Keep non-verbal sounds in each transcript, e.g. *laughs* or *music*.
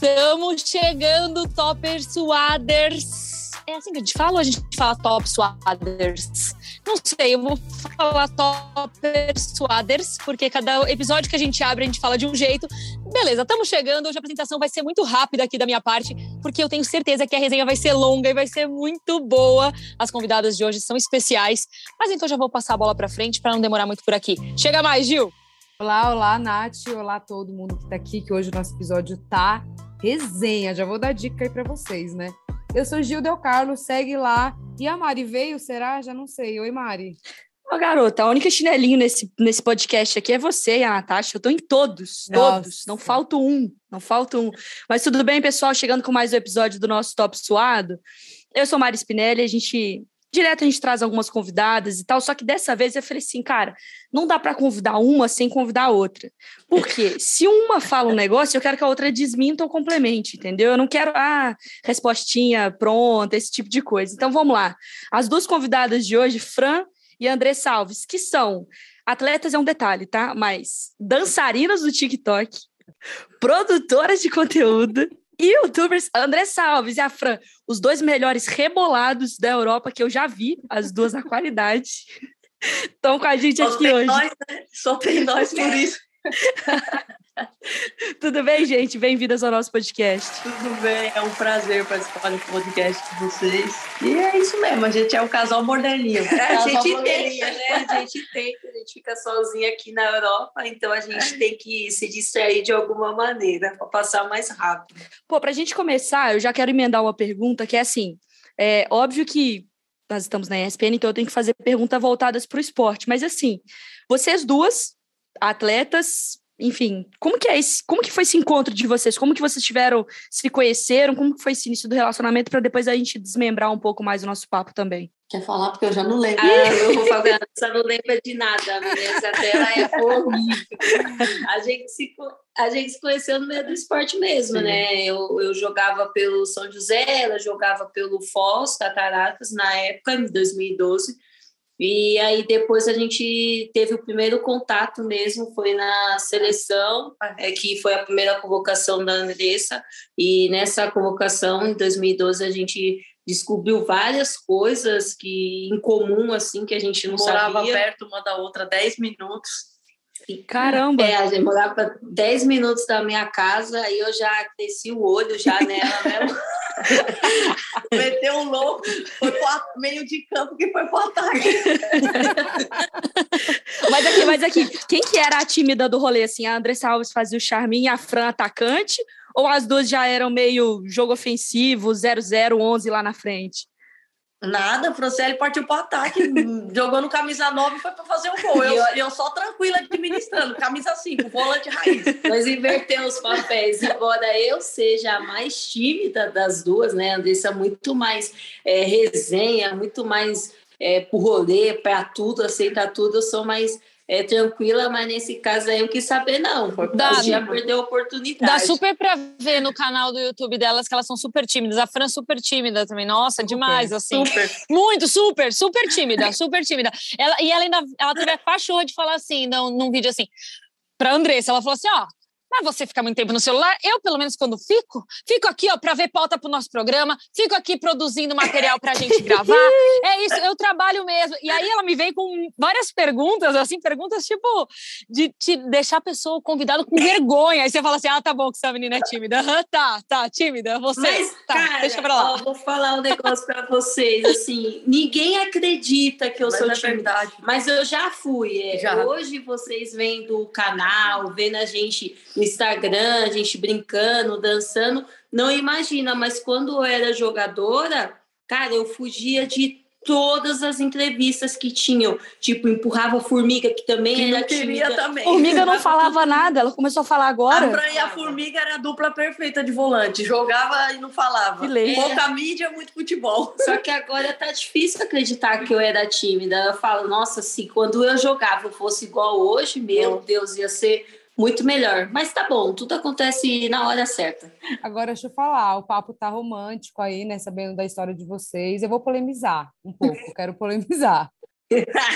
Estamos chegando, Topper Suaders. É assim que a gente fala ou a gente fala Top Suaders? Não sei, eu vou falar Topper Suaders, porque cada episódio que a gente abre a gente fala de um jeito. Beleza, estamos chegando. Hoje a apresentação vai ser muito rápida aqui da minha parte, porque eu tenho certeza que a resenha vai ser longa e vai ser muito boa. As convidadas de hoje são especiais, mas então já vou passar a bola para frente para não demorar muito por aqui. Chega mais, Gil! Olá, olá, Nath. Olá, todo mundo que está aqui, que hoje o nosso episódio tá resenha. Já vou dar dica aí para vocês, né? Eu sou Gil Del Carlos, segue lá. E a Mari veio, será? Já não sei. Oi, Mari. Ô, garota, a única chinelinho nesse, nesse podcast aqui é você e a Natasha. Eu tô em todos, todos. Nossa. Não falta um, não falta um. Mas tudo bem, pessoal? Chegando com mais um episódio do nosso Top Suado. Eu sou Mari Spinelli, a gente Direto a gente traz algumas convidadas e tal, só que dessa vez eu falei assim, cara, não dá para convidar uma sem convidar a outra. Porque se uma fala um negócio, eu quero que a outra desminta ou complemente, entendeu? Eu não quero, ah, respostinha pronta, esse tipo de coisa. Então vamos lá. As duas convidadas de hoje, Fran e André Salves, que são atletas é um detalhe, tá? Mas dançarinas do TikTok, produtoras de conteúdo e youtubers André Salves e a Fran, os dois melhores rebolados da Europa que eu já vi, as duas na qualidade, *laughs* estão com a gente Só aqui hoje. Nós, né? Só tem nós por *laughs* isso. *laughs* *laughs* Tudo bem, gente? Bem-vindas ao nosso podcast. Tudo bem, é um prazer participar do podcast de vocês. E é isso mesmo, a gente é um casal moderninho. É, a gente tenta, né? A gente tenta, a gente fica sozinha aqui na Europa, então a gente tem que se distrair de alguma maneira para passar mais rápido. Pô, para a gente começar, eu já quero emendar uma pergunta que é assim: é óbvio que nós estamos na ESPN, então eu tenho que fazer perguntas voltadas para o esporte, mas assim, vocês duas, atletas, enfim, como que é esse, como que foi esse encontro de vocês? Como que vocês tiveram, se conheceram? Como que foi esse início do relacionamento para depois a gente desmembrar um pouco mais o nosso papo também? Quer falar? Porque eu já não lembro. Ah, *laughs* eu vou falar, você não lembra de nada, essa tela é horrível. A gente se, a gente se conheceu no meio do esporte mesmo, Sim. né? Eu, eu jogava pelo São José, ela jogava pelo Foz, Cataratas, na época, em 2012. E aí depois a gente teve o primeiro contato mesmo, foi na seleção, é, que foi a primeira convocação da Andressa, e nessa convocação, em 2012, a gente descobriu várias coisas que em comum, assim, que a gente não Morava sabia. Morava perto uma da outra, 10 minutos. Caramba! É, a gente morava 10 minutos da minha casa, aí eu já desci o olho já nela mesmo. *laughs* *laughs* Meteu um louco, foi para meio de campo que foi pro ataque. *laughs* mas aqui, mas aqui, quem que era a tímida do rolê, assim? A Andressa Alves fazia o charminho a Fran atacante? Ou as duas já eram meio jogo ofensivo, 0-0, 11 lá na frente? Nada, o Franciele partiu para o ataque, *laughs* jogou no camisa 9 e foi para fazer o gol. Eu, eu só tranquila administrando, camisa 5, volante raiz. Nós invertemos os papéis. Embora eu seja a mais tímida das duas, né? Andressa muito mais é, resenha, muito mais é, por rolê, para tudo, aceitar tudo. Eu sou mais é, tranquila, mas nesse caso aí eu quis saber, não. Dá, já perdeu a oportunidade. Dá super pra ver no canal do YouTube delas que elas são super tímidas. A Fran super tímida também. Nossa, super, demais, assim. Super. Muito, super, super tímida, super tímida. Ela, e ela ainda ela teve a pachorra de falar assim, num, num vídeo assim, pra Andressa. Ela falou assim: ó, mas você fica muito tempo no celular. Eu, pelo menos, quando fico, fico aqui, ó, para ver pauta para o nosso programa, fico aqui produzindo material para a gente gravar. *laughs* É isso, eu trabalho mesmo. E aí ela me vem com várias perguntas, assim, perguntas tipo de te deixar a pessoa convidada com vergonha. Aí você fala assim: ah, tá bom que essa menina é tímida. tá, tá, tímida. Você. Mas, tá, cara, deixa pra lá. Ó, vou falar um negócio para vocês. Assim, ninguém acredita que eu mas sou é tímida. Verdade. Mas eu já fui. É. Já. Hoje vocês vendo o canal, vendo a gente no Instagram, a gente brincando, dançando, não imagina, mas quando eu era jogadora, cara, eu fugia de todas as entrevistas que tinham, tipo, empurrava a formiga, que também que era tímida. Também. Formiga não falava nada, ela começou a falar agora. A Fran e a formiga era a dupla perfeita de volante, jogava e não falava. É. Pouca mídia, muito futebol. *laughs* Só que agora tá difícil acreditar que eu era tímida. Eu falo, nossa, se quando eu jogava eu fosse igual hoje, meu Deus, ia ser muito melhor. Mas tá bom, tudo acontece na hora certa. Agora, deixa eu falar, o papo tá romântico aí, né? Sabendo da história de vocês. Eu vou polemizar um pouco, quero polemizar.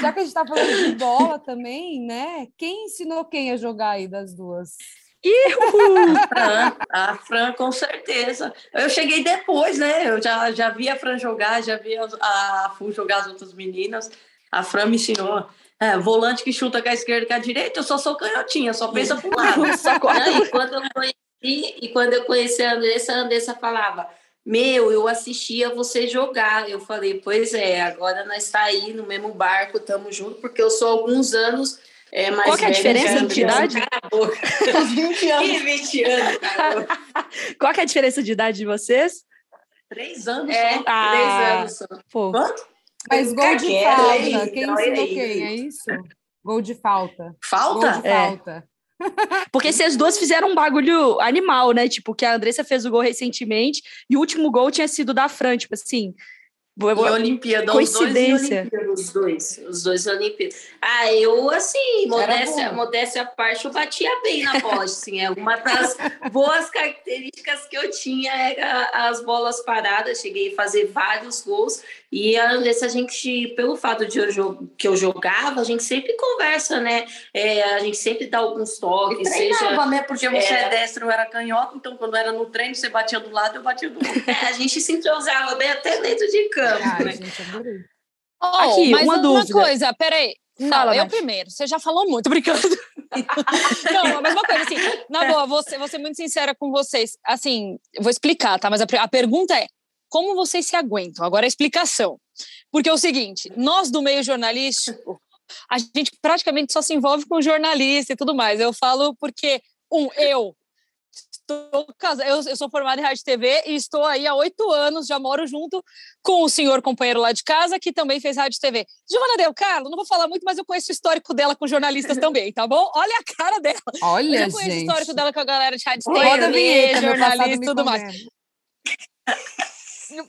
Já que a gente tá falando de bola também, né? Quem ensinou quem a jogar aí das duas? A Fran, a Fran, com certeza. Eu cheguei depois, né? Eu já, já vi a Fran jogar, já vi a, a Fu jogar as outras meninas. A Fran me ensinou. É, volante que chuta com a esquerda e com a direita, eu só sou canhotinha, só pensa pro lado. *laughs* só e, quando eu conheci, e quando eu conheci a Andressa, a Andressa falava: Meu, eu assistia você jogar. Eu falei: Pois é, agora nós está aí no mesmo barco, estamos juntos, porque eu sou alguns anos é mais Qual que é a diferença de idade? *laughs* Uns 20 anos. 20 anos. *laughs* Qual que é a diferença de idade de vocês? Três anos É. Ah. três anos. Pô, Quanto? Mas gol de Caquera, falta. aí, Quem olha ensinou quem? É isso? Gol de falta. Gol Falta? de É. falta. porque vocês duas fizeram um bagulho animal, né? Tipo, que a Andressa fez o gol recentemente e o último gol tinha sido da Fran, tipo assim. Em vou- Olimpíada, os dois em Coincidência. Olimpíada. Os dois, os dois Olimpíadas. Ah, eu, assim, modéstia, modéstia à parte, eu batia bem na bola, assim, é uma das boas características que eu tinha era as bolas paradas, cheguei a fazer vários gols, e a Andressa, a gente, pelo fato de eu que eu jogava, a gente sempre conversa, né, É, a gente sempre dá alguns E toques, treinava, seja... né? Porque você É. é destro, eu era canhoto, então quando era no treino, você batia do lado, eu batia do outro. *laughs* É, a gente se entrosava bem até dentro de campo, Ai, né? gente, adorei. Oh, Aqui, mas uma uma, dúvida. coisa, peraí. Não, Fala, eu primeiro. Você já falou muito, *laughs* brincando. não, mas uma coisa, assim, na boa, vou ser, vou ser muito sincera com vocês. Assim, eu vou explicar, tá? Mas a, a pergunta é: como vocês se aguentam? Agora a explicação. Porque é o seguinte: nós do meio jornalístico, a gente praticamente só se envolve com jornalista e tudo mais. Eu falo porque, um, eu. Estou casada, eu, eu sou formada em rádio e TV e estou aí há oito anos, já moro junto com o senhor companheiro lá de casa, que também fez rádio e TV. Giovana Del Carlo, não vou falar muito, mas eu conheço o histórico dela com jornalistas *laughs* também, tá bom? Olha a cara dela. Eu Olha, já conheço o gente. histórico dela com a galera de rádio e TV, jornalista e tudo mais. *laughs*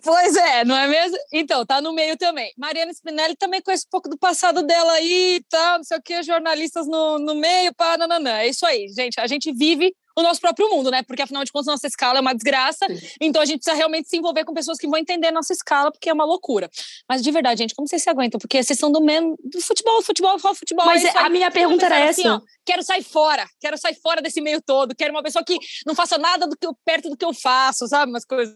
Pois é, não é mesmo? Então, tá no meio também. Mariana Spinelli também conhece um pouco do passado dela aí, tá, não sei o que, jornalistas no, no meio, pá, nananã. É isso aí, gente. A gente vive o nosso próprio mundo, né? Porque, afinal de contas, nossa escala é uma desgraça. Então, a gente precisa realmente se envolver com pessoas que vão entender a nossa escala, porque é uma loucura. Mas, de verdade, gente, como vocês se aguentam? Porque vocês são do mesmo... Do futebol, futebol, futebol, futebol. Mas é a minha pergunta era Pensaram essa. assim, ó, quero sair fora, quero sair fora desse meio todo, quero uma pessoa que não faça nada do que eu, perto do que eu faço, sabe? Umas coisas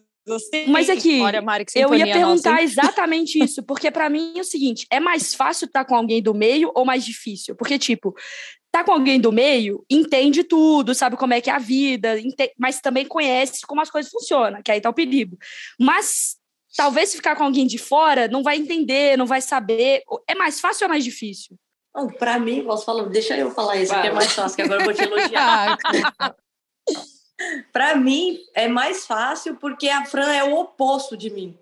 Mas é que Olha, Mari, que Eu ia nossa, perguntar hein? exatamente *laughs* isso, porque pra mim é o seguinte: é mais fácil estar com alguém do meio ou mais difícil? Porque, tipo, tá com alguém do meio, entende tudo, sabe como é que é a vida, mas também conhece como as coisas funcionam, que aí tá o perigo. Mas talvez se ficar com alguém de fora, não vai entender, não vai saber. É mais fácil ou é mais difícil? Pra mim, posso falar, deixa eu falar isso, que é mais fácil, que agora eu vou te elogiar. *laughs* *laughs* Pra mim, é mais fácil porque a Fran é o oposto de mim.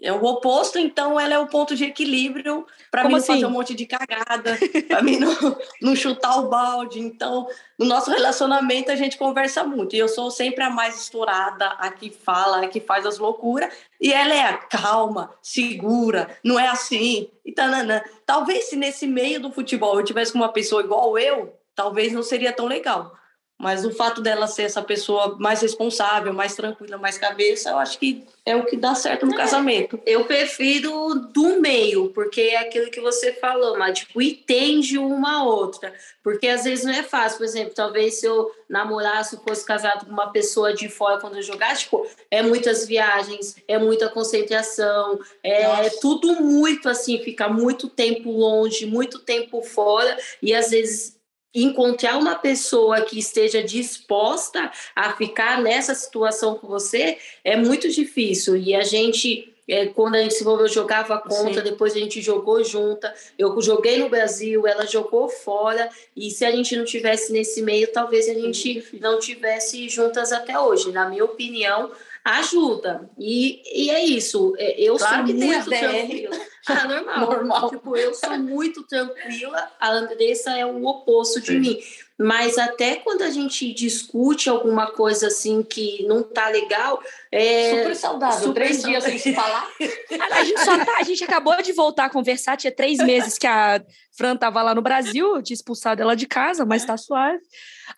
É o oposto, então ela é o ponto de equilíbrio para mim não fazer assim? um monte de cagada, para mim não, *laughs* não chutar o balde. Então, no nosso relacionamento, a gente conversa muito. E eu sou sempre a mais estourada, a que fala, a que faz as loucuras. E ela é a calma, segura, não é assim. E tananã. Talvez se nesse meio do futebol eu tivesse com uma pessoa igual eu, talvez não seria tão legal. Mas o fato dela ser essa pessoa mais responsável, mais tranquila, mais cabeça, eu acho que é o que dá certo no casamento. Eu prefiro do meio, porque é aquilo que você falou, mas tipo, entende uma a outra. Porque às vezes não é fácil. Por exemplo, talvez se eu namorasse fosse casado com uma pessoa de fora quando eu jogasse, tipo, é muitas viagens, é muita concentração, é Nossa. tudo muito assim, ficar muito tempo longe, muito tempo fora, e às vezes encontrar uma pessoa que esteja disposta a ficar nessa situação com você é muito difícil. E a gente, é, quando a gente se envolveu, jogava contra, Sim. depois a gente jogou junta. Eu joguei no Brasil, ela jogou fora. E se a gente não tivesse nesse meio, talvez a gente não tivesse juntas até hoje. Na minha opinião, ajuda. E, e é isso. É, Eu Claro sou que tem muito tranquila. *laughs* Ah, normal. Normal. Tipo, eu sou muito tranquila. A Andressa é o oposto de mim. Mas até quando a gente discute alguma coisa assim que não tá legal, é, Super saudável. super Três dias sem se falar. *laughs* A gente, só tá- a gente acabou de voltar a conversar, tinha três meses que a Fran tava lá no Brasil, eu tinha expulsado ela de casa, mas tá suave.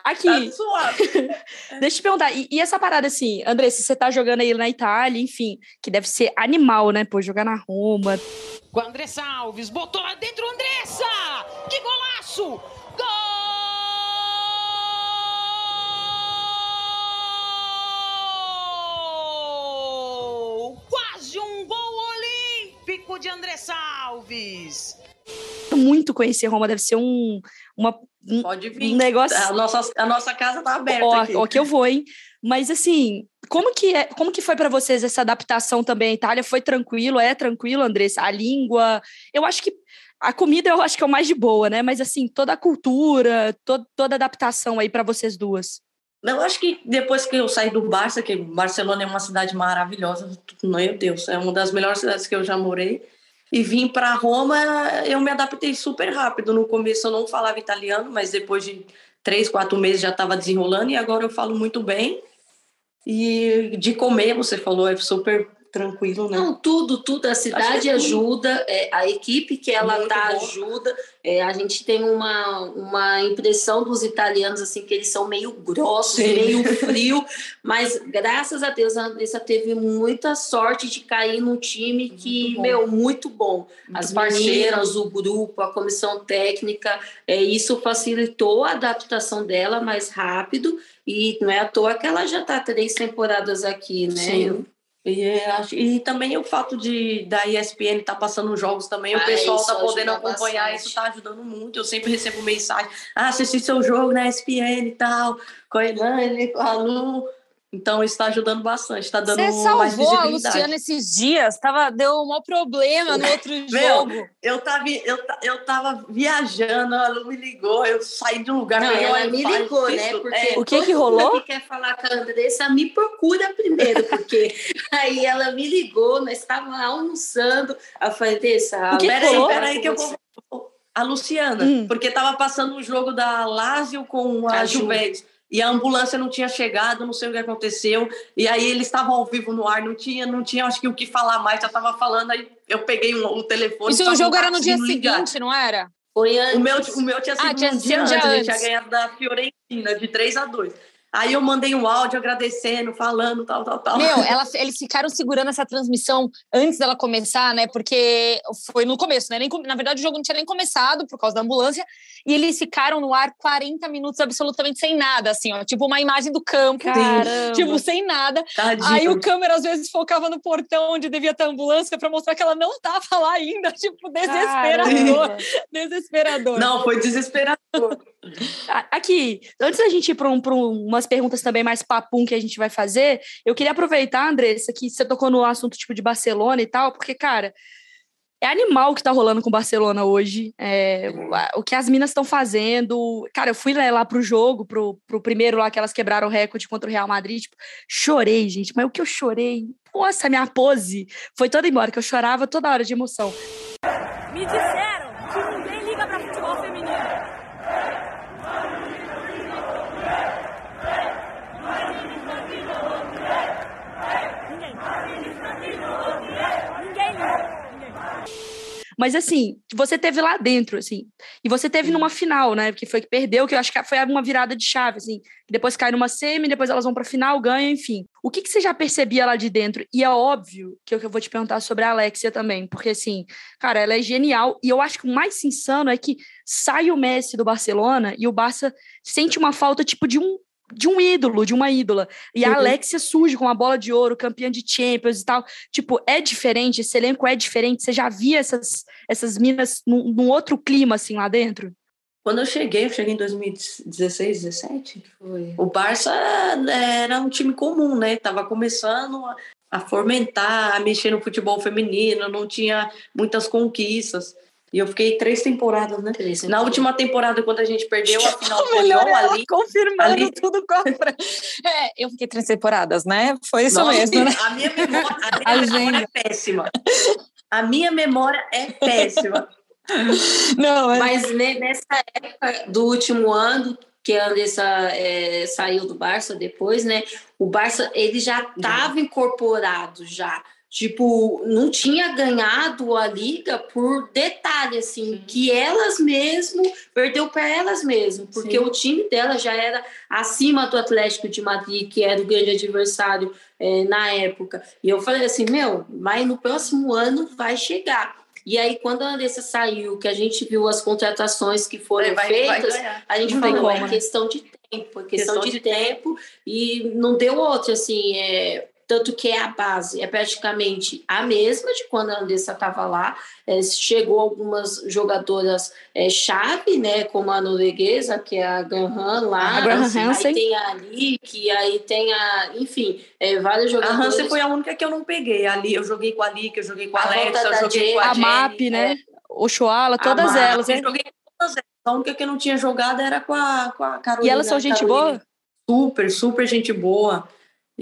Aqui, Tá suave. *laughs* deixa eu te perguntar, e, e essa parada assim, André, se você tá jogando aí na Itália, enfim, que deve ser animal, né? Pô, jogar na Roma. Com a Andressa Alves, botou lá dentro Andressa! Que golaço! De Andressa Alves. Muito conhecer Roma, deve ser um, uma, um, Pode vir. um negócio. A nossa, a nossa casa tá aberta Ó, aqui. ó, que eu vou, hein? Mas assim, como que, é, como que foi para vocês essa adaptação também à Itália? Foi tranquilo? É tranquilo, Andressa? A língua? Eu acho que a comida eu acho que é o mais de boa, né? Mas assim, toda a cultura, to toda a adaptação aí para vocês duas. Eu acho que depois que eu saí do Barça, que Barcelona é uma cidade maravilhosa, meu Deus, é uma das melhores cidades que eu já morei. E vim para Roma, eu me adaptei super rápido. No começo eu não falava italiano, mas depois de três, quatro meses já estava desenrolando e agora eu falo muito bem. E de comer, você falou, é super tranquilo, né? Não, tudo, tudo. A cidade tudo. ajuda, é, a equipe que ela Muito tá bom. ajuda. É, a gente tem uma, uma impressão dos italianos assim que eles são meio grossos, Sim. meio frio, mas graças a Deus a Andressa teve muita sorte de cair num time que, bom. meu, muito bom. Muito As parceiro. meninas, o grupo, a comissão técnica, é, isso facilitou a adaptação dela mais rápido e não é à toa que ela já está três temporadas aqui, né? Sim. E, é, acho- e também o fato de da ESPN estar passando jogos também, Ah, o pessoal isso tá podendo acompanhar, bastante. isso está ajudando muito. Eu sempre recebo mensagem, ah, assisti seu jogo na ESPN e tal, com a Elane, com a Lu. Então isso está ajudando bastante, está dando Você mais salvou a visibilidade. Luciana esses dias, tava, deu um maior problema no outro *laughs* jogo. Eu tava, eu, ta- eu tava viajando, a Lu me ligou, eu saí de um lugar. Não, ela me ligou, né? Porque É, O que que rolou? que quer falar com a Andressa me procura primeiro, porque *laughs* aí ela me ligou, nós estávamos almoçando. Eu falei, Andressa, O que que Peraí, peraí, que eu vou. A Luciana, Hum. porque tava passando o jogo da Lazio com a, A Ju. Juventus. E a ambulância não tinha chegado, não sei o que aconteceu. E aí eles estavam ao vivo no ar, não tinha, não tinha, acho que o que falar mais, já tava falando. Aí eu peguei um- o telefone. Isso o jogo era no dia seguinte, não era? Foi antes. O meu, o meu tinha sido Ah, tinha um dia um antes, dia a gente tinha antes. ganhado da Fiorentina, de 3 a 2 Aí eu mandei um áudio agradecendo, falando, tal, tal, tal. Meu, *laughs* ela- eles ficaram segurando essa transmissão antes dela começar, né? Porque foi no começo, né? Nem na verdade, o jogo não tinha nem começado por causa da ambulância. E eles ficaram no ar 40 minutos absolutamente sem nada, assim, ó. Tipo uma imagem do campo. Caramba. Tipo, sem nada. Tadinho. Aí o câmera às vezes focava no portão onde devia ter a ambulância para mostrar que ela não tava lá ainda. *laughs* Tipo, desesperador. Caramba. Desesperador. Não, foi desesperador. Aqui, antes da gente ir para um, um- umas perguntas também mais papum que a gente vai fazer, eu queria aproveitar, Andressa, que você tocou no assunto tipo de Barcelona e tal, porque, cara, é animal o que tá rolando com o Barcelona hoje. é, o- que as minas estão fazendo. Cara, eu fui né, lá pro jogo, pro, pro primeiro lá que elas quebraram o recorde contra o Real Madrid. Tipo, chorei, gente. Mas o que eu chorei? Nossa, minha pose foi toda embora, que eu chorava toda hora de emoção. Me disseram que ninguém liga pra futebol feminino. Ninguém. Ninguém liga. Ninguém. Mas assim, você teve lá dentro, assim, e você teve numa final, né? Que foi que perdeu, que eu acho que foi uma virada de chave, assim. Depois cai numa semi, depois elas vão pra final, ganham, enfim. O que, que você já percebia lá de dentro? E é óbvio que eu, que eu vou te perguntar sobre a Alexia também, porque assim, cara, ela é genial. E eu acho que o mais insano é que sai o Messi do Barcelona e o Barça sente uma falta, tipo, de um de um ídolo, de uma ídola. E a Uhum. Alexia surge com a bola de ouro, campeã de Champions e tal. Tipo, é diferente, esse elenco é diferente. Você já via essas, essas minas num, num outro clima, assim, lá dentro? Quando eu cheguei, eu cheguei em 2016, 17. Foi. O Barça era um time comum, né? Tava começando a, a fomentar, a mexer no futebol feminino, não tinha muitas conquistas. E eu fiquei três temporadas, né? Três Na temporadas. última temporada, quando a gente perdeu a final *laughs* do Melhor ela ali. confirmando ali- tudo com a Fran. É, eu fiquei três temporadas, né? Foi isso Nossa, mesmo, né? A minha memória, a minha memória é péssima. A minha memória é péssima. Não, mas... Mas ne- nessa época do último ano, que a Andressa é, saiu do Barça depois, né? O Barça ele já estava incorporado já. Tipo, não tinha ganhado a liga por detalhe, assim, que elas mesmo perdeu para elas mesmo, porque Sim. o time dela já era acima do Atlético de Madrid, que era o grande adversário é, na época. E eu falei assim, meu, mas no próximo ano vai chegar. E aí, quando a Andressa saiu, que a gente viu as contratações que foram Vai, vai feitas, ganhar. a gente Não falou, como, é né? questão de tempo, é questão, Questão de, de tempo, e não deu outra, assim, é, tanto que é a base, é praticamente a mesma de quando a Andressa estava lá. É, chegou algumas jogadoras é, chave, né, como a norueguesa, que é a Graham lá, A Graham assim, Hansen. aí tem a Lick, aí tem a, enfim, é, várias A jogadoras. Hansen foi a única que eu não peguei. Ali eu joguei com a Lick, eu joguei com a A Alexa, eu joguei Jenny, com a, A Jenny, MAP, né? Oxoala, todas a MAP, elas, eu né? joguei com todas elas. A única que eu não tinha jogado era com a, com a Carolina. E elas são gente Carolina. boa? Super, super gente boa.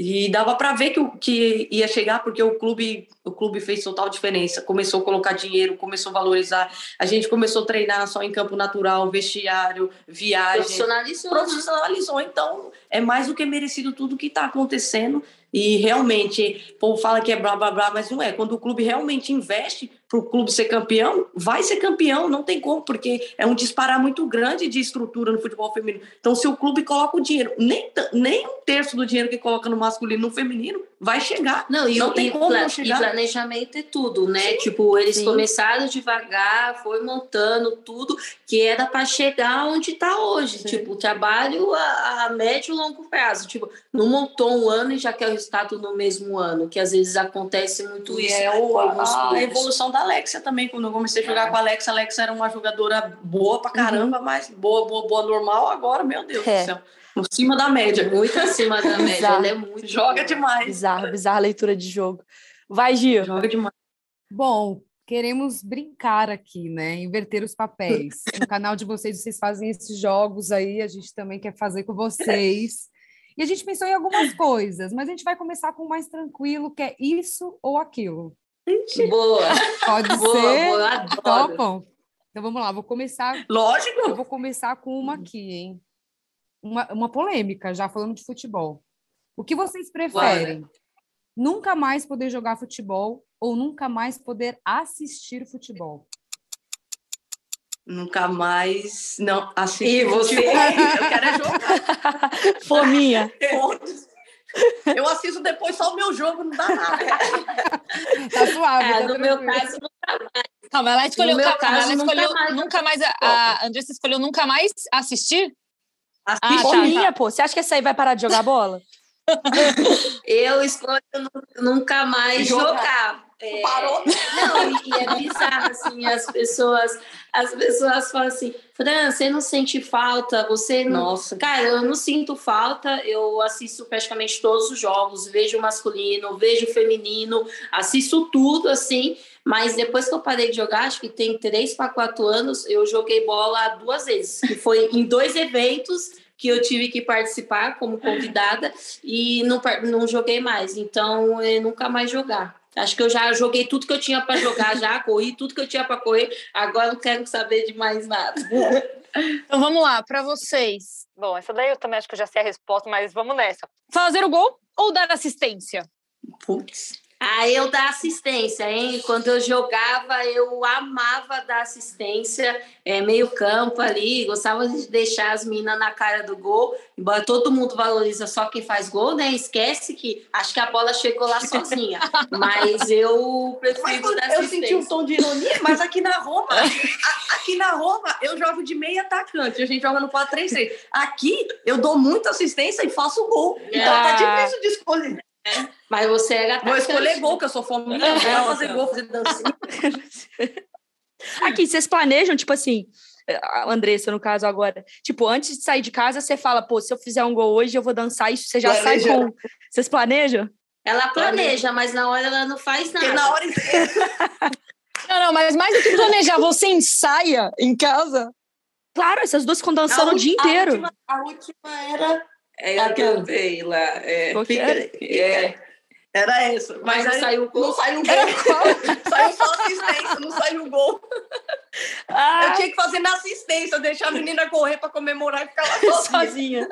E dava para ver que, que ia chegar porque o clube, o clube fez total diferença. Começou a colocar dinheiro, começou a valorizar. A gente começou a treinar só em campo natural, vestiário, viagem. Profissionalizou. né? Profissionalizou. Então, é mais do que merecido tudo que está acontecendo. E realmente, o povo fala que é blá blá blá, mas não é. Quando o clube realmente investe para o clube ser campeão, vai ser campeão, não tem como, porque é um disparar muito grande de estrutura no futebol feminino. Então, se o clube coloca o dinheiro, nem, nem um terço do dinheiro que coloca no masculino no feminino, vai chegar. Não, e, Não o- tem e, como não e chegar. planejamento é tudo, né? Tipo, eles Sim. começaram devagar, foi montando tudo que era para chegar onde está hoje. Sim. Tipo, trabalho a, a médio e longo prazo. Tipo, não montou um ano e já quer o resultado no mesmo ano, que às vezes acontece muito E isso é o- a clubes. evolução da Alexia também. Quando eu comecei a jogar É. com a Alexa, a Alexa era uma jogadora boa pra caramba, mas boa, boa, boa, normal. Agora, meu Deus É. do céu. Por cima da média. Muito acima da média. Exato. Ela é muito Joga boa. demais. Bizarra, bizarra leitura de jogo. Vai, Gil. Joga demais. Bom, queremos brincar aqui, né? Inverter os papéis. No canal de vocês, vocês fazem esses jogos aí, a gente também quer fazer com vocês. E a gente pensou em algumas coisas, mas a gente vai começar com o mais tranquilo, que é isso ou aquilo. Boa, Pode boa, ser? boa, eu adoro. Topam? Então vamos lá, vou começar. Eu Lógico. vou começar com uma aqui, hein? Uma, uma polêmica, já falando de futebol. O que vocês preferem? Nunca mais poder jogar futebol ou nunca mais poder assistir futebol? Nunca mais. Não, assim. E você? Eu quero é jogar. *laughs* Fominha. Eu assisto depois só o meu jogo, não dá nada. *laughs* Tá suave, É, tá no meu caso, Calma, ela escolheu, meu calma, caso, ela nunca escolheu mais nunca mais, assistir a, a Andressa escolheu nunca mais assistir? Assiste Ah, tá, Fominha, pô. Você acha que essa aí vai parar de jogar bola? *laughs* eu escolho nu- nunca mais Jogar. jogar. É, Parou. Não, e, e é bizarro, assim, as pessoas, as pessoas falam assim, Fran, você não sente falta, você não... Nossa. Cara, eu não sinto falta, eu assisto praticamente todos os jogos, vejo masculino, vejo o feminino, assisto tudo, assim, mas depois que eu parei de jogar, acho que tem três para quatro anos, eu joguei bola duas vezes, que foi em dois eventos que eu tive que participar como convidada e não, não joguei mais, então eu nunca mais jogar. Acho que eu já joguei tudo que eu tinha para jogar, já *laughs* corri tudo que eu tinha para correr, agora não quero saber de mais nada. Então vamos lá, para vocês. Bom, essa daí eu também acho que eu já sei a resposta, mas vamos nessa. Fazer o gol ou dar assistência? Putz. Ah, eu dar assistência, hein? Quando eu jogava, eu amava dar assistência, é, meio campo ali, gostava de deixar as minas na cara do gol, embora todo mundo valoriza só quem faz gol, né? Esquece que acho que a bola chegou lá sozinha, *laughs* mas eu prefiro dar eu assistência. senti um tom de ironia, mas aqui na Roma, *laughs* a- aqui na Roma, eu jogo de meio atacante. A gente joga no 4-3-3. Aqui, eu dou muita assistência e faço gol. Então Ah. tá difícil de escolher. Mas você era Vou atacante. escolher gol, que eu sou fominha. Vou fazer gol, fazer dancinha. Aqui, vocês planejam, tipo assim, a Andressa, no caso agora, tipo, antes de sair de casa, você fala, pô, se eu fizer um gol hoje, eu vou dançar isso, você já sai Planeja. com. Vocês planejam? Ela planeja, mas na hora ela não faz nada. Porque na hora *laughs* Não, não, mas mais do que planejar, você ensaia em casa? Claro, essas duas ficam dançando A o dia inteiro. A última, a última era. É, a que eu dei lá. É, fica- é, era essa. Mas não aí saiu gol? Não saiu *laughs* gol. saiu só assistência, não saiu gol. Ah, Eu tinha que fazer na assistência, deixar a menina correr pra comemorar e ficar lá sozinha. *laughs* sozinha.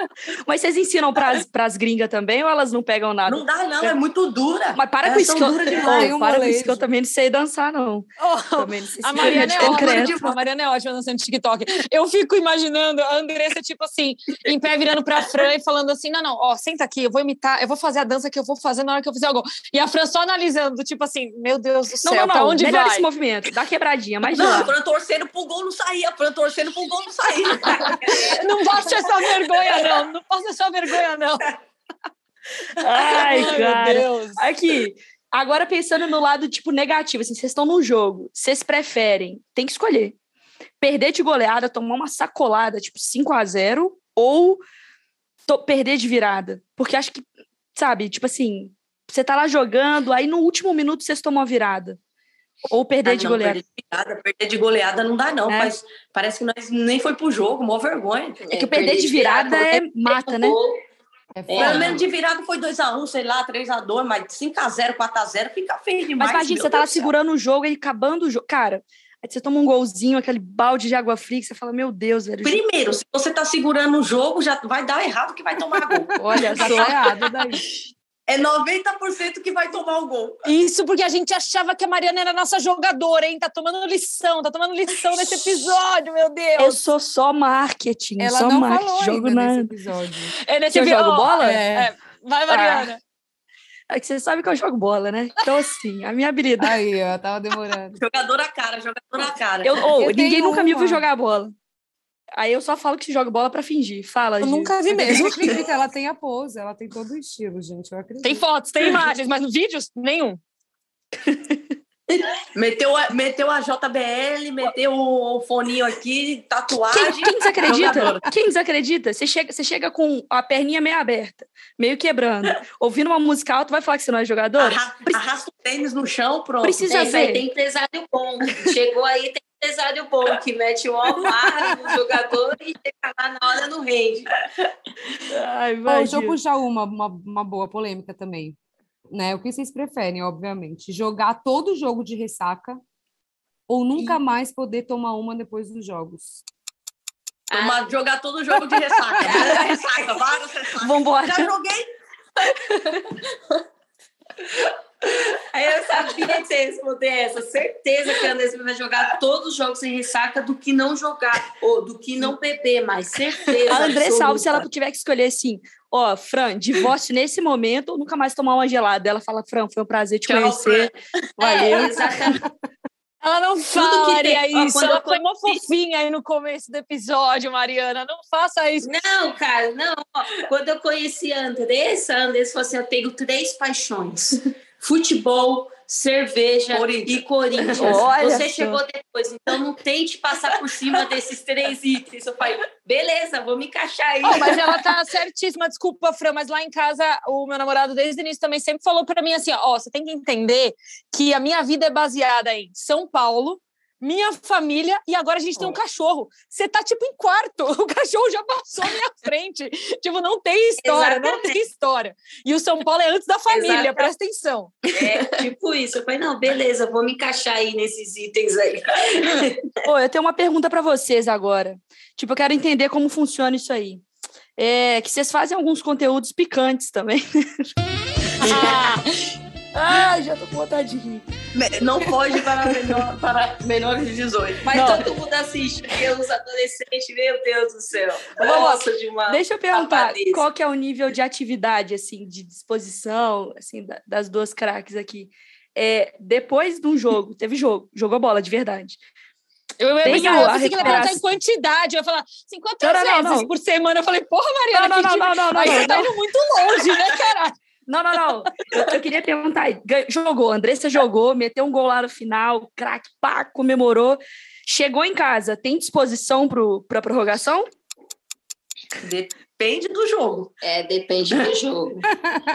Mas vocês ensinam pras, pras gringas também ou elas não pegam nada? Não dá, não, é muito dura. Mas para com Elas isso são que eu, *laughs* demais. Um para com isso que eu também não sei dançar, não. Oh, Também não sei se a Mariana é concreto. ótima. A Mariana é ótima dançando TikTok. Eu fico imaginando a Andressa, tipo assim, em pé virando pra Fran e falando assim: não, não, ó, senta aqui, eu vou imitar, eu vou fazer a dança que eu vou fazer na hora que eu fizer o gol. E a Fran só analisando, tipo assim, meu Deus do Não, céu, não, pra não. onde Melhor vai? esse movimento. Dá quebradinha, mais de Não, torcendo pro gol não saía, a Fran torcendo pro gol não saía. *laughs* Não passe essa vergonha, não. Não passe essa vergonha, não. Ai, cara. Aqui, agora pensando no lado, tipo, negativo, assim, vocês estão num jogo, vocês preferem, tem que escolher, perder de goleada, tomar uma sacolada, tipo, 5 a 0 ou perder de virada? Porque acho que, sabe, tipo assim, você tá lá jogando, aí no último minuto vocês tomam a virada. Ou perder ah, de goleada. Perder de, virada, perder de goleada não dá, não. É. Mas parece que nós nem foi pro jogo, mó vergonha. É que é, perder, perder de virada, virada é mata, né? É, Pelo menos de virada foi 2x1, um, sei lá, 3x2, mas 5x0, 4x0 fica feio demais. Mas imagina, você tá lá segurando o jogo e acabando o jogo. Cara, aí você toma um golzinho, aquele balde de água fria, que você fala, meu Deus, velho. Primeiro, se você tá segurando o jogo, já vai dar errado que vai tomar gol. *laughs* Olha só. errado daí *laughs* é 90% que vai tomar o gol. Isso porque a gente achava que a Mariana era nossa jogadora, hein? Tá tomando lição, tá tomando lição nesse episódio, meu Deus. Eu sou só marketing, Ela só não marketing. Falou jogo na... nesse episódio. É nesse eu jogo bola? É. é. Vai, Mariana. Ah. É que você sabe que eu jogo bola, né? Então, assim, a minha habilidade. Aí, ó, tava demorando. jogadora cara, jogadora cara. Eu, oh, eu ninguém nunca uma. me viu jogar bola. Aí eu só falo que joga bola para fingir. Fala, Eu nunca vi mesmo. *laughs* ela tem a pose, ela tem todo o estilo, gente. Eu acredito. Tem fotos, tem *laughs* imagens, mas no vídeos, nenhum. *laughs* meteu, a, meteu a JBL, meteu o foninho aqui, tatuagem. Quem, quem desacredita? Quem desacredita? Você chega, você chega com a perninha meio aberta, meio quebrando, ouvindo uma música alta, vai falar que você não é jogador? Arra, arrasta o tênis no chão, pronto. Precisa é, ver. Tem empresário bom. Chegou aí, tem empresário bom que mete o amarra no jogador e chega lá na hora no rende. Ai, Bom, deixa eu puxar uma, uma, uma boa polêmica também. Né? O que vocês preferem, obviamente? Jogar todo jogo de ressaca ou nunca mais poder tomar uma depois dos jogos? Tomar, jogar todo jogo de ressaca. Ressaca, vários ressaca. Vambora. Já joguei. *laughs* Aí eu sabia que você ia responder essa. Certeza que a Andressa vai jogar todos os jogos sem ressaca do que não jogar, ou do que não beber, mas certeza. A Andressa Alves, se ela tiver que escolher assim, ó, Fran, divórcio nesse momento ou nunca mais tomar uma gelada. Ela fala, Fran, foi um prazer te Tchau, conhecer. Fran. Valeu. É, exatamente. Ela não falaria isso. Ela foi uma fofinha aí no começo do episódio, Mariana. Não faça isso. Não, cara, não. Quando eu conheci a Andressa, a Andressa falou assim: eu tenho três paixões futebol, cerveja Corinthians. e Corinthians. Olha Você só. chegou depois, então não tente passar por cima desses três itens. Eu falei, beleza, vou me encaixar aí. Oh, mas ela tá certíssima, desculpa, Fran, mas lá em casa o meu namorado desde o início também sempre falou para mim assim, ó, oh, você tem que entender que a minha vida é baseada em São Paulo, minha família e agora a gente tem um cachorro. Você tá tipo em quarto, *laughs* o cachorro já passou à minha frente. tipo, não tem história, Exatamente. não tem história. E o São Paulo é antes da família, Exatamente. presta atenção. É, tipo isso. Eu falei, não, beleza, vou me encaixar aí nesses itens aí. Ô, eu tenho uma pergunta para vocês agora. Tipo, eu quero entender como funciona isso aí. É que vocês fazem alguns conteúdos picantes também. *laughs* *laughs* ah, Ai, já tô com vontade de rir. Não pode para, menor, para menores de 18. Mas não. todo mundo assiste, porque os adolescentes, meu Deus do céu. Nossa, de uma. Deixa eu perguntar, qual que é o nível de atividade, assim, de disposição, assim, das duas craques aqui? É, depois de um jogo, teve jogo, jogou bola de verdade. Eu, eu, eu, eu pensei que em quantidade. Eu ia falar, 50 não, não, vezes não, por semana. Eu falei, porra, Mariana, não, não, não, não, não, Aí você tá indo muito longe, né, caralho? Não, não, não. Eu, eu, queria perguntar. Jogou, Andressa jogou, meteu um gol lá no final, craque, pá, comemorou. Chegou em casa, tem disposição para a prorrogação? Depende do jogo. É, depende do *laughs* jogo.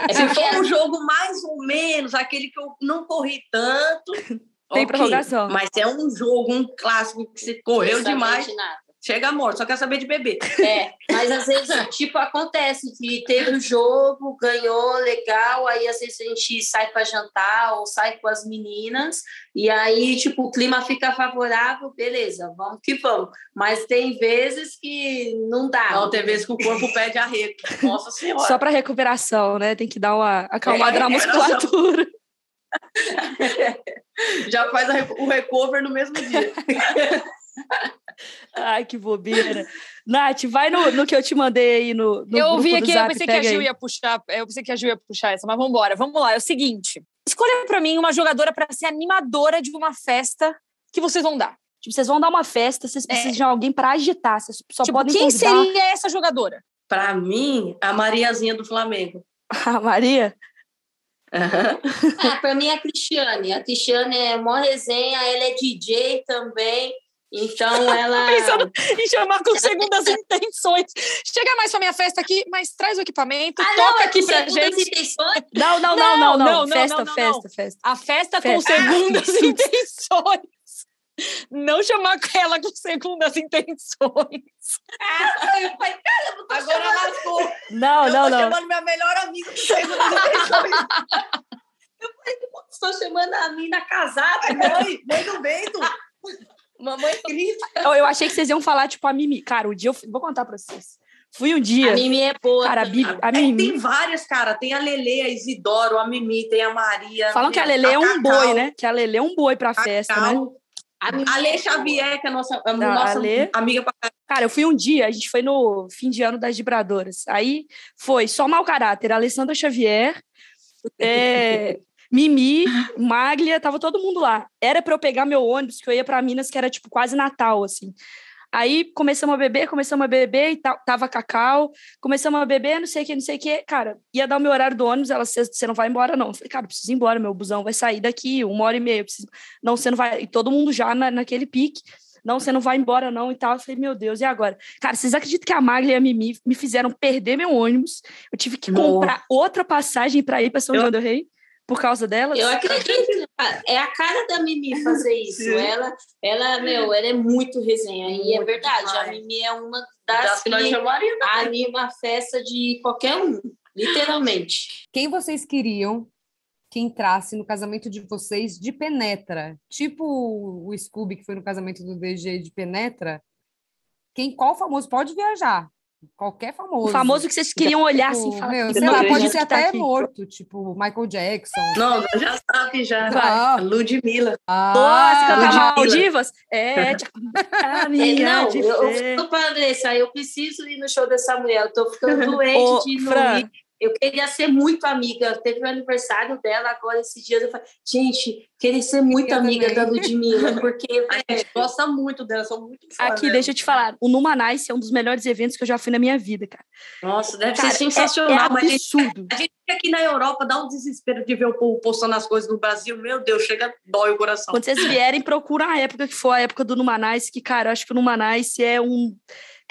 É Se for um jogo mais ou menos, aquele que eu não corri tanto. Tem okay. prorrogação. Mas é um jogo, um clássico que você correu demais. Nada chega morto, só quer saber de beber. É, mas às vezes, tipo, acontece que teve o jogo, ganhou, legal, aí às vezes a gente sai para jantar ou sai com as meninas, e aí, tipo, o clima fica favorável, beleza, vamos que vamos. Mas tem vezes que não dá. Não, tem vezes que o corpo pede arrego. Nossa Senhora. Só para recuperação, né? Tem que dar uma acalmada é, na musculatura. *laughs* Já faz o recover no mesmo dia. *laughs* *laughs* Ai, que bobeira. Nath, vai no, no que eu te mandei aí no, no Eu vi aqui, eu pensei que a Gil ia puxar, eu pensei que a Gil ia puxar essa, mas vamos embora. Vamos lá, é o seguinte. Escolha para mim uma jogadora para ser animadora de uma festa que vocês vão dar. Tipo, vocês vão dar uma festa, vocês precisam é. de alguém para agitar, vocês só tipo, podem quem convidar... seria essa jogadora? Para mim, a Mariazinha do Flamengo. *laughs* A Maria? Uhum. Ah, para mim é a Cristiane. A Cristiane é mó resenha, ela é DJ também. Então *laughs* ela. Pensando em chamar com segundas intenções. Chega mais pra minha festa aqui, mas traz o equipamento, ah, toca não, é aqui pra gente. Intenções? *laughs* Não, não, não, não, não. não, festa, não, não, festa, festa. A festa, festa. com segundas ah, *laughs* intenções. Não chamar ela com segundas intenções. Ah, eu falei, cara, eu tô Agora chamando... lascou. Não, eu não, tô não. chamando minha melhor amiga com segundas intenções. eu falei, estou chamando a mina casada, mãe, mãe do vento. Mamãe grita. Eu, eu achei que vocês iam falar, tipo, a Mimi. Cara, o dia eu vou contar pra vocês. Fui um dia. A Mimi é boa. Cara, a, Bi, a Mimi. É, tem várias, cara. Tem a Lele, a Isidoro, a Mimi, tem a Maria. Falam que a Lele é um Cacau, boi, né? Que a Lele é um boi pra Cacau, festa, né? A Lê Xavier, que é a nossa, a nossa Lê... amiga. Cara, eu fui um dia, a gente foi no fim de ano das vibradoras. Aí foi só mau caráter, a Alessandra Xavier, *laughs* é, Mimi, Maglia, tava todo mundo lá. Era para eu pegar meu ônibus, que eu ia para Minas, que era tipo quase Natal, assim. Aí começamos a beber, começamos a beber e tava cacau, começamos a beber, não sei o que, não sei o que. Cara, ia dar o meu horário do ônibus, ela, você não vai embora, não. Eu falei, cara, preciso ir embora, meu busão vai sair daqui, uma hora e meia. Preciso... Não, você não vai. E todo mundo já na, naquele pique. Não, você não vai embora, não, e tal. Eu falei, meu Deus, e agora? Cara, vocês acreditam que a Maglia e a Mimi me fizeram perder meu ônibus? Eu tive que comprar outra passagem para ir para São eu... João do Rei por causa delas? Eu acredito. É a cara da Mimi fazer *laughs* isso. Ela, ela, meu, ela é muito resenha. Muito e é verdade. Demais. A Mimi é uma das, das que, que anima a festa de qualquer um. Literalmente. Quem vocês queriam que entrasse no casamento de vocês de penetra? Tipo o Scooby que foi no casamento do DG de penetra. Quem, qual famoso pode viajar? Qualquer famoso. O famoso que vocês queriam olhar tipo, assim e falar. Meu, sei lá, pode ser tá até tá morto, tipo Michael Jackson. Não, já sabe, já. Ah. Ludmilla. Ah, Nossa, cantar Maldivas? É, *laughs* a minha Não, eu, eu isso aí, eu preciso ir no show dessa mulher. Eu tô ficando *laughs* doente Ô, de ir no Fran, eu queria ser muito amiga. Teve o aniversário dela agora esses dias. Eu falei, gente, queria ser muito eu amiga também. da Ludmilla, *laughs* porque a gente gosta muito dela, sou muito fã Aqui, dela. deixa eu te falar, o Numanice é um dos melhores eventos que eu já fui na minha vida, cara. Nossa, deve cara, ser sensacional. É, é absurdo. A gente, a gente aqui na Europa dá um desespero de ver o povo postando as coisas no Brasil. Meu Deus, chega, dói o coração. Quando vocês vierem, procura a época que foi a época do Numanice, que, cara, eu acho que o Numanice é um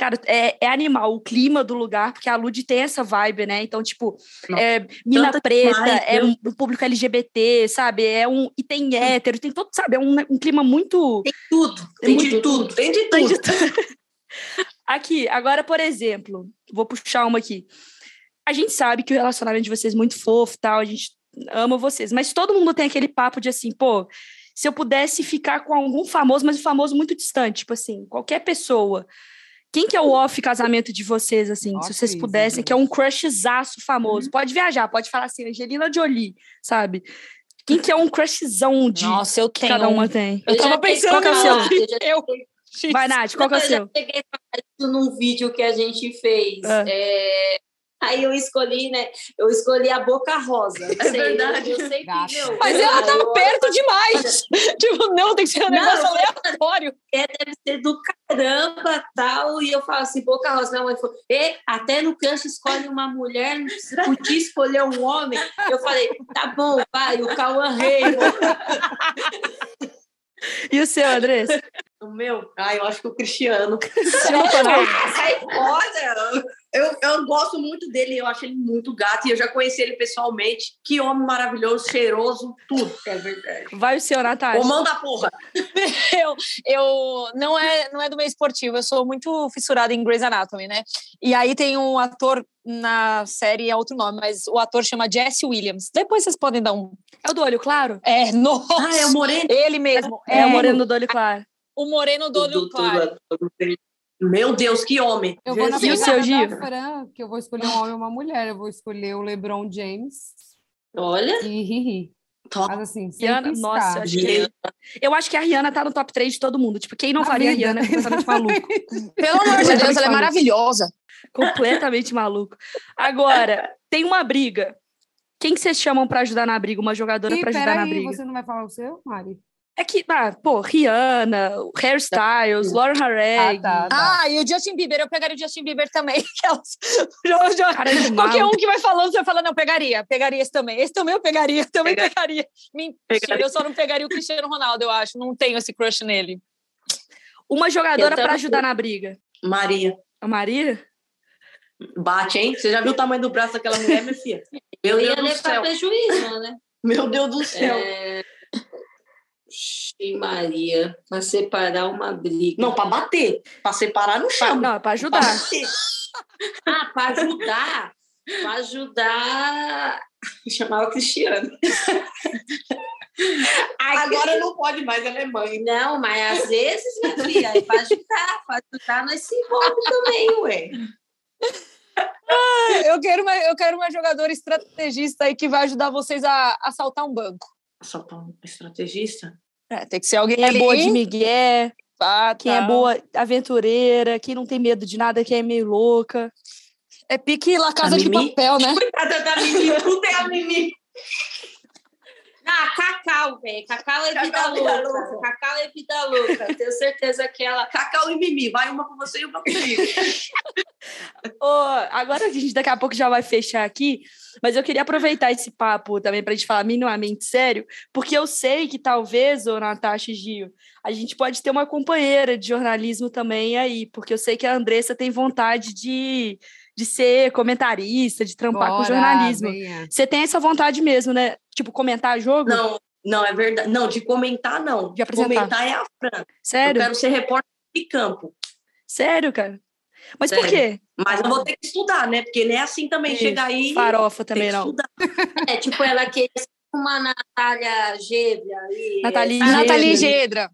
Cara, é, é animal o clima do lugar, porque a Lud tem essa vibe, né? Então, tipo, é mina preta, demais, é um, um, público LGBT, sabe? É um, e tem hétero, tem todo, sabe? É um, um clima muito. Tem tudo, tem, muito, de tudo, tem de tudo. Tem de tudo. *laughs* aqui, agora, por exemplo, vou puxar uma aqui. A gente sabe que o relacionamento de vocês é muito fofo tal, a gente ama vocês, mas todo mundo tem aquele papo de assim, pô, se eu pudesse ficar com algum famoso, mas um famoso muito distante, tipo assim, qualquer pessoa quem que é o off casamento de vocês, assim, Nossa, se vocês pudessem, isso, que é um crushzaço famoso? Uhum. Pode viajar, pode falar assim, Angelina Jolie, sabe? Quem que é um crushzão de Nossa, eu tenho. cada uma tem? Eu, eu tava pensando qual que é o seu? Eu, eu. Vai, Nath, qual que é o seu? Eu já peguei isso num vídeo que a gente fez. Ah. É, Aí eu escolhi, né? Eu escolhi a Boca Rosa. É sei, verdade. Eu, eu sei que, meu, Mas ela tava eu... perto demais. *laughs* tipo, não, tem que ser um não, negócio aleatório. É, deve ser do caramba, tal. E eu falo assim, Boca Rosa. Minha mãe falou, e, até no cancho escolhe uma mulher, não podia escolher um homem. Eu falei, tá bom, vai, o Cauã Rei. *laughs* E o seu, Andressa? O meu? Ah, eu acho que o Cristiano. *laughs* Sai fora! Eu, eu gosto muito dele, eu acho ele muito gato e eu já conheci ele pessoalmente. Que homem maravilhoso, cheiroso, tudo. É verdade. Vai o seu, Natália. Ou da porra. *laughs* eu, eu não é, não é do meio esportivo, eu sou muito fissurada em Grey's Anatomy, né? E aí tem um ator na série, é outro nome, mas o ator chama Jesse Williams. Depois vocês podem dar um. É o do olho claro? É, *laughs* nossa! Ah, é o Moreno. Ele mesmo. É, é o Moreno do olho claro. O Moreno do olho claro. Meu Deus, que homem! Eu vou na e o seu Gil? Fran, que eu vou escolher um homem ou uma mulher. Eu vou escolher o LeBron James. Olha! E Riri. Mas assim, Rihanna, nossa, eu acho, que, eu acho que a Rihanna tá no top 3 de todo mundo. Tipo, quem não a faria vida. a Rihanna é completamente maluco. *laughs* Pelo amor de Deus, ela é maravilhosa. Completamente maluco. Agora, tem uma briga. Quem que vocês chamam para ajudar na briga? Uma jogadora para ajudar na briga? você não vai falar o seu, Mari? É que, ah, pô, Rihanna, Hairstyles, Lauren Harreg. Ah, tá, tá. Ah, e o Justin Bieber, eu pegaria o Justin Bieber também. *laughs* Qualquer um que vai falando, você vai falando, não, pegaria, pegaria esse também. Esse também eu pegaria, *laughs* também Pega- pegaria. Mentira, Pegaria. eu só não pegaria o Cristiano Ronaldo, eu acho. Não tenho esse crush nele. Uma jogadora também. ajudar na briga. Maria, A Maria? bate, hein? Você já viu o tamanho do braço daquela mulher, minha filha? *laughs* Meu Eu ia Deus do levar céu. prejuízo, né? Meu Deus do céu. É... Ixi, Maria, para separar uma briga. Não, pra bater. Pra separar, Pra- chama. não, é pra Pra ajudar. bater. Ah, para ajudar. Para *laughs* ajudar. Chamava Cristiano. Agora não pode mais, ela é mãe. Não, mas às vezes, minha filha, é para ajudar. Para ajudar, nós se envolve também, ué. Eu quero uma, eu quero uma jogadora estrategista aí que vai ajudar vocês a assaltar um banco. Só pra um estrategista? É, tem que ser alguém Quem é boa de Miguel, Ah, quem é tá. boa aventureira, quem não tem medo de nada, quem é meio louca. É pique La Casa de? Papel, né? Coitada da Mimi, tudo é a Mimi. Ah, Cacau, velho. Cacau é vida Cacau é louca. louca. Cacau é vida louca. Tenho certeza que ela. Cacau e Mimi, vai uma com você e uma comigo. *laughs* Ô, agora a gente daqui a pouco já vai fechar aqui, mas eu queria aproveitar esse papo também para a gente falar minimamente sério, porque eu sei que talvez, ô Natasha e Gil, a gente pode ter uma companheira de jornalismo também aí, porque eu sei que a Andressa tem vontade de, de ser comentarista, de trampar com Bora, jornalismo. venha. Você tem essa vontade mesmo, né? Tipo, comentar jogo? Não, não, é verdade. Não, de comentar, não. De apresentar. Comentar é a Fran. Sério? Eu quero ser repórter de campo. Sério, cara? Mas por Sério. quê? Mas eu vou ter que estudar, né? Porque não é assim também. Isso, Chega aí. Farofa também que não. É tipo, ela queria ser uma Natália Gébria. aí, Nathalie é, A Gedra. Gedra.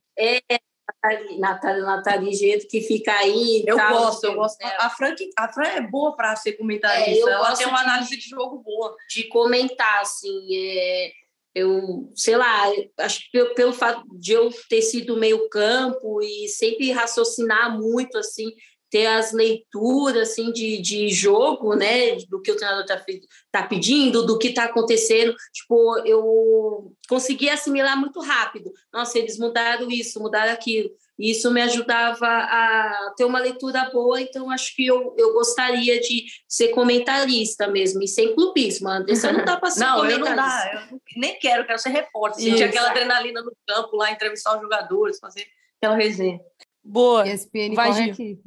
Nathalie, Natália, Nathalie Gébria, que fica aí. Eu tal, gosto, eu gosto. é, A Fran, que- a Fran é boa para ser É, comentarista. eu ela tem uma de- análise de jogo boa. de comentar, assim, é, eu, sei lá, acho que pelo, pelo fato de eu ter sido meio campo e sempre raciocinar muito, assim, ter as leituras, assim, de, de jogo, né, do que o treinador tá, fe- tá pedindo, do que tá acontecendo, tipo, eu consegui assimilar muito rápido. Nossa, eles mudaram isso, mudaram aquilo. E isso me ajudava a ter uma leitura boa, então acho que eu, eu gostaria de ser comentarista mesmo, e sem clubismo. Andressa não dá para ser *laughs* Não, eu não comentarista. dá. Eu nem quero, quero ser repórter. Sentir aquela adrenalina no campo lá, entrevistar os jogadores, fazer aquela resenha. Boa. ESPN Vai, corre aqui.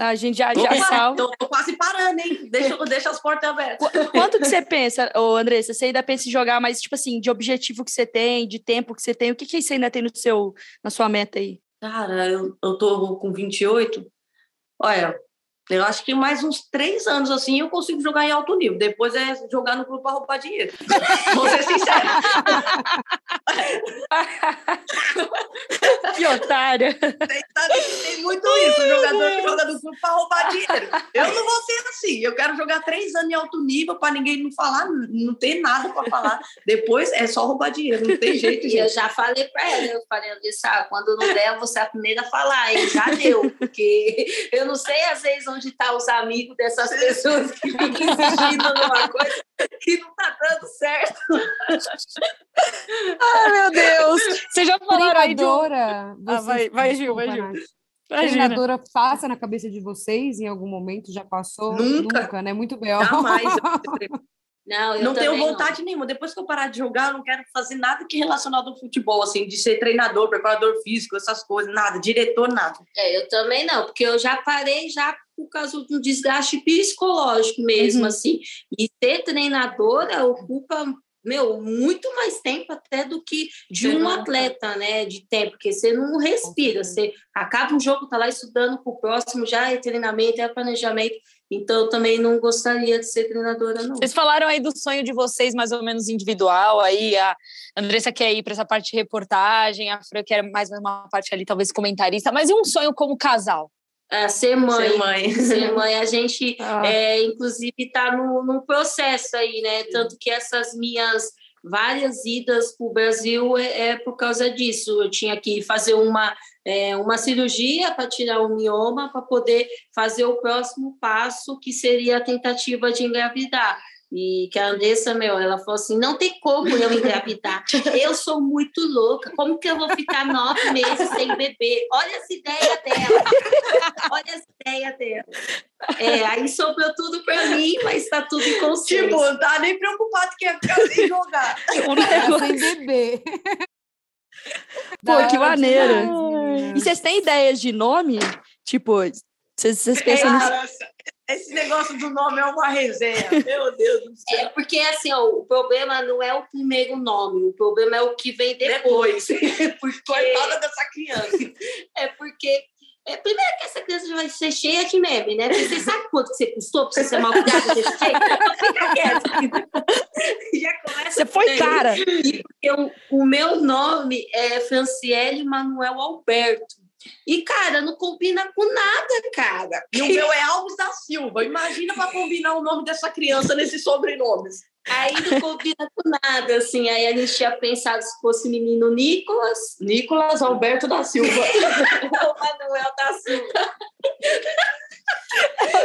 A gente já, já Opa, salva. tô, tô quase parando, hein? Deixa, *laughs* deixa as portas abertas. Qu- Quanto que você pensa, ô Andressa? Você ainda pensa em jogar, mas, tipo assim, de objetivo que você tem, de tempo que você tem, o que, que você ainda tem no seu, na sua meta aí? Cara, eu, eu tô com 28. Olha, eu acho que mais uns três anos assim eu consigo jogar em alto nível. Depois é jogar no clube para roubar dinheiro. *laughs* Vou ser sincera. *laughs* que otária! Tem, tá- tem muito isso, jogador que joga no clube para roubar dinheiro. Eu não vou ser assim. Eu quero jogar três anos em alto nível para ninguém não falar, não ter nada para falar. Depois é só roubar dinheiro, não tem jeito, E eu gente. já falei para ela, eu falei, Andressa, ah, quando não der, você é a primeira a falar, e já deu, porque eu não sei às vezes onde estão os amigos dessas pessoas que ficam insistindo numa coisa que não está dando certo. Ai, meu Deus. Vocês já falaram aí de um... Ah, vai- vai, Gil, vai, Gil. Imagina. Treinadora passa na cabeça de vocês em algum momento? Já passou? Nunca. né? Muito bem. Jamais. *laughs* Não, eu não tenho vontade nenhuma. Depois que eu parar de jogar, eu não quero fazer nada que relacionado ao futebol, assim, de ser treinador, preparador físico, essas coisas, nada, diretor, nada. É, eu também não, porque eu já parei já por causa do desgaste psicológico mesmo, Uhum. assim. E ser treinadora ocupa, meu, muito mais tempo até do que de um Treinador. atleta, né? De tempo, porque você não respira, você acaba um jogo, tá lá estudando pro próximo, já é treinamento, é planejamento. Então, eu também não gostaria de ser treinadora, não. Vocês falaram aí do sonho de vocês, mais ou menos individual. Aí a Andressa quer ir para essa parte de reportagem, a Fran quer mais uma parte ali, talvez comentarista. Mas e um sonho como casal? É, ser mãe. Ser mãe. *laughs* Ser mãe, a gente Ah, é, inclusive está no, no processo aí, né? Tanto que essas minhas várias idas para o Brasil é, é por causa disso. Eu tinha que fazer uma, é, uma cirurgia para tirar o mioma, para poder fazer o próximo passo, que seria a tentativa de engravidar. E que a Andressa, meu, ela falou assim: não tem como eu engravidar. Eu sou muito louca. Como que eu vou ficar nove meses sem beber? Olha essa ideia dela. Olha essa ideia dela. É, aí sobrou tudo para mim, mas está tudo em conselho. Tipo, não tá nem preocupado que ia ficar sem jogar. *laughs* Sem beber. Pô, que maneiro. demais. E vocês têm ideias de nome? Tipo, vocês, vocês pensam nisso? Esse negócio do nome é uma resenha. *laughs* Meu Deus do céu. É porque assim, ó, o problema não é o primeiro nome, o problema é o que vem depois. Depois. *laughs* Por coitada dessa criança. *laughs* É porque. É, primeiro que essa criança já vai ser cheia de meme, né? Porque você sabe quanto que você custou pra você ser mal cuidado desse jeito? Então fica quieto. Já começa Você foi cara. Porque o, o meu nome é Franciele Manuel Alberto. E, cara, não combina com nada, cara. E o meu é Alves da Silva. Imagina para combinar o nome dessa criança nesses sobrenomes. Aí não combina com nada, assim. Aí a gente tinha pensado se fosse menino Nicolas, Nicolas Alberto da Silva. *laughs* ou Manuel da Silva.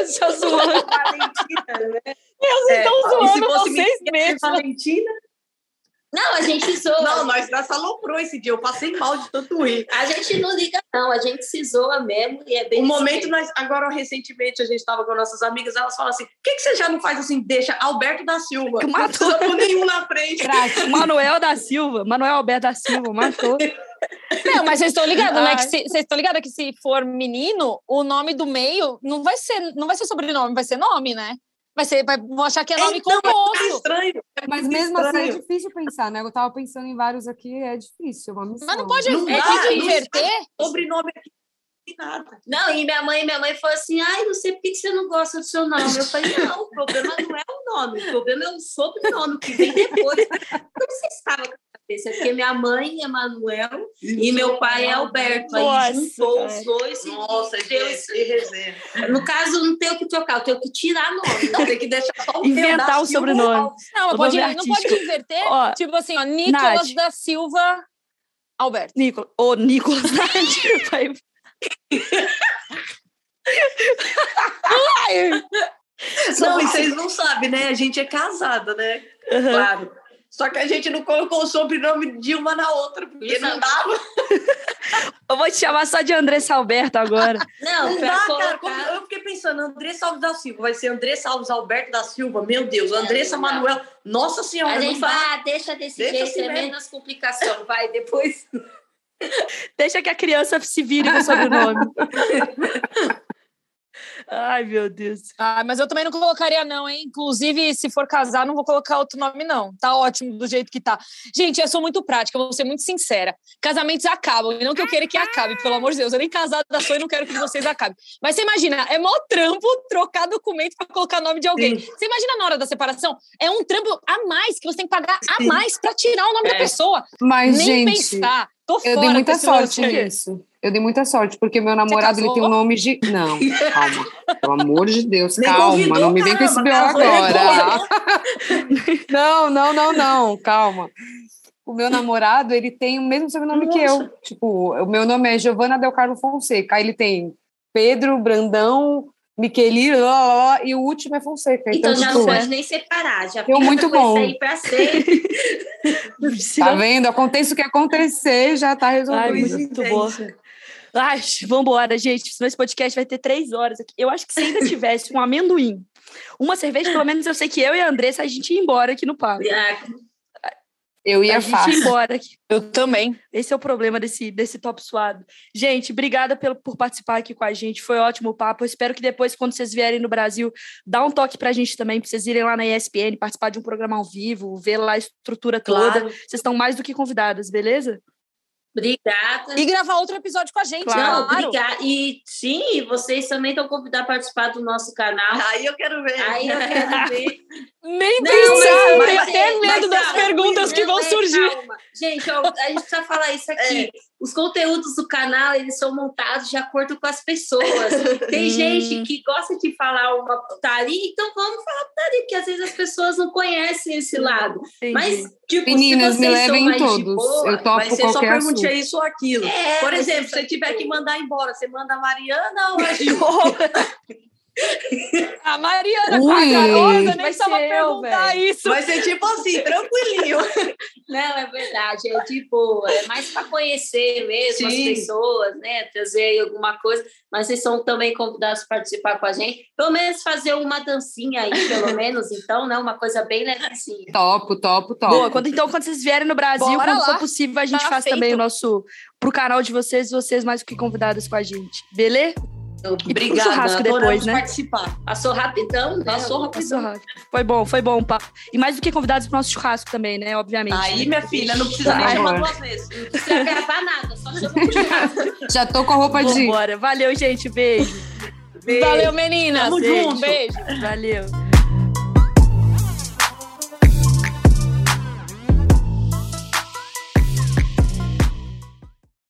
Só zoando. Valentina, né? Vocês É, estão e se zoando fosse vocês mesmos. Valentina? Não, a gente zoa. Não, nós nessa loucura esse dia. Eu passei mal de tanto rir. A gente não liga, não. A gente se zoa mesmo e é bem Um momento, nós, agora recentemente, a gente estava com nossas amigas, elas falam assim: por que, que você já não faz assim? Deixa Alberto da Silva. Que Não matou. precisa pôr nenhum na frente. Prático. Manuel da Silva, Manuel Alberto da Silva, matou. *laughs* Não, mas vocês estão ligados, né? Vocês estão ligados que se for menino, o nome do meio não vai ser, não vai ser sobrenome, vai ser nome, né? Vai ser, vai, achar que é nome Então, composto. É estranho. É Mas mesmo assim é estranho. difícil pensar, né? Eu tava pensando em vários aqui, é difícil, uma missão. Mas não pode, Não é, dá, inverter. Sobrenome aqui, não tem nada. Não, e minha mãe, minha mãe falou assim: ai, não sei por que você não gosta do seu nome. Eu falei, não, o problema não é o nome, o problema é o sobrenome que vem depois. *laughs* sei se estava com a cabeça, porque minha mãe é Manuel e meu pai é Alberto. Aí Nossa, juntou cara. os dois e Nossa, deu resenha. No caso, não tenho que trocar, eu tenho que tirar nome. Não, tem que deixar só o Inventar da o Silva sobrenome. Não, O pode, não pode inverter. Ó, tipo assim, ó, Nicolas Nath. da Silva Alberto. Nicolas. Ô, Nicolas. Vai- Não, e vocês não sabem, né? A gente é casada, né? Aham. Claro. Só que a gente não colocou o sobrenome de uma na outra, porque não dava. Eu vou te chamar só de Andressa Alberto agora. *laughs* Não, Não dá, colocar... cara. Eu fiquei pensando, Andressa Alves da Silva, vai ser Andressa Alves Alberto da Silva, meu Deus, Andressa não dá. Manuel, nossa senhora, A gente ah, deixa desse Deixa jeito, assim é mesmo. menos complicação. Vai, depois... *laughs* Deixa que a criança se vire com o sobrenome. *laughs* Ai, meu Deus. Ah, mas eu também não colocaria, não, hein? Inclusive, se for casar, não vou colocar outro nome, não. Tá ótimo do jeito que tá. Gente, eu sou muito prática, vou ser muito sincera. Casamentos acabam, e não que eu queira que acabe, pelo amor de Deus. Eu nem casada sou e não quero que vocês acabem. Mas você imagina, é mó trampo trocar documento para colocar nome de alguém. Você imagina na hora da separação? É um trampo a mais que você tem que pagar a Sim. mais para tirar o nome da É. pessoa. Mas, nem gente, pensar. Tô eu dei muita sorte nisso. Eu dei muita sorte, porque meu namorado ele tem um casou? nome de. Não, *laughs* calma. Pelo amor de Deus, Nem calma. convidou, Não me vem com esse BO agora. não, não, não, não. Calma. O meu namorado, ele tem o mesmo sobrenome que eu. Tipo, o meu nome é Giovana Del Carlo Fonseca. Aí ele tem Pedro, Brandão, Miqueli, lá, lá, lá, e o último é Fonseca. Então, Então, já não pode nem separar. Já Deu fica muito bom. Aí pra sempre. *laughs* tá vendo? Aconteça o que acontecer, já tá Ai, resolvido. muito bom. Ai, vambora, gente. Esse podcast vai ter três horas aqui. Eu acho que se ainda tivesse um amendoim, uma cerveja, pelo menos eu sei que eu e a Andressa, a gente ia embora aqui no papo. Ah, Eu ia a gente ia fácil. embora aqui. Eu também. Esse é o problema desse, desse top suado. Gente, obrigada pelo, por participar aqui com a gente. Foi ótimo o papo. Eu espero que depois, quando vocês vierem no Brasil, dá um toque pra gente também, pra vocês irem lá na ESPN, participar de um programa ao vivo, ver lá a estrutura toda. Claro. Vocês estão mais do que convidadas, beleza? Obrigada. E gravar outro episódio com a gente, Claro. Não, obrigada. E sim, vocês também estão convidados a participar do nosso canal. Aí eu quero ver. Aí eu quero ver. *laughs* Nem Não, pensar, eu mas- tenho até é- medo mas das calma, perguntas que vão é, surgir. calma. Gente, ó, a gente precisa falar isso aqui. É. Os conteúdos do canal, eles são montados de acordo com as pessoas. Tem *laughs* Hum. gente que gosta de falar uma putaria, então vamos falar putaria, porque às vezes as pessoas não conhecem esse lado. Mas, tipo, Meninas, se me levem em mais de todos. boa, Eu topo Vai ser só qualquer pergunte assunto. isso ou aquilo. É, Por exemplo, se só você tiver que mandar embora, você manda a Mariana ou a *laughs* Gil? *laughs* A Mariana Ui, Cacarosa nem precisava eu, perguntar velho. isso. Vai ser tipo assim, *laughs* tranquilinho. Não, é verdade. É tipo, é mais para conhecer mesmo Sim. as pessoas, né? Trazer aí alguma coisa. Mas vocês são também convidados a participar com a gente. Pelo menos fazer uma dancinha aí, pelo *laughs* menos, então, né? Uma coisa bem levezinha. Topo, topo, topo. Boa, quando, então, quando vocês vierem no Brasil, Bora quando lá. for possível, a gente Tá faz feito. também o nosso. Pro canal de vocês, vocês mais do que convidadas com a gente. Beleza? Obrigada, churrasco adoramos depois, né? participar. Passou rapidão, né? Passou Passou rapidão. rápido. Foi bom, foi bom. pá. E mais do que convidados pro nosso churrasco também, né? Obviamente. Aí, minha filha, não precisa nem chamar duas vezes. Não precisa gravar nada, só chama o churrasco. *laughs* Já tô com a roupa de. Vambora. Valeu, gente. Beijo. Valeu, meninas. Tamo Beijo. junto. Beijo. Valeu.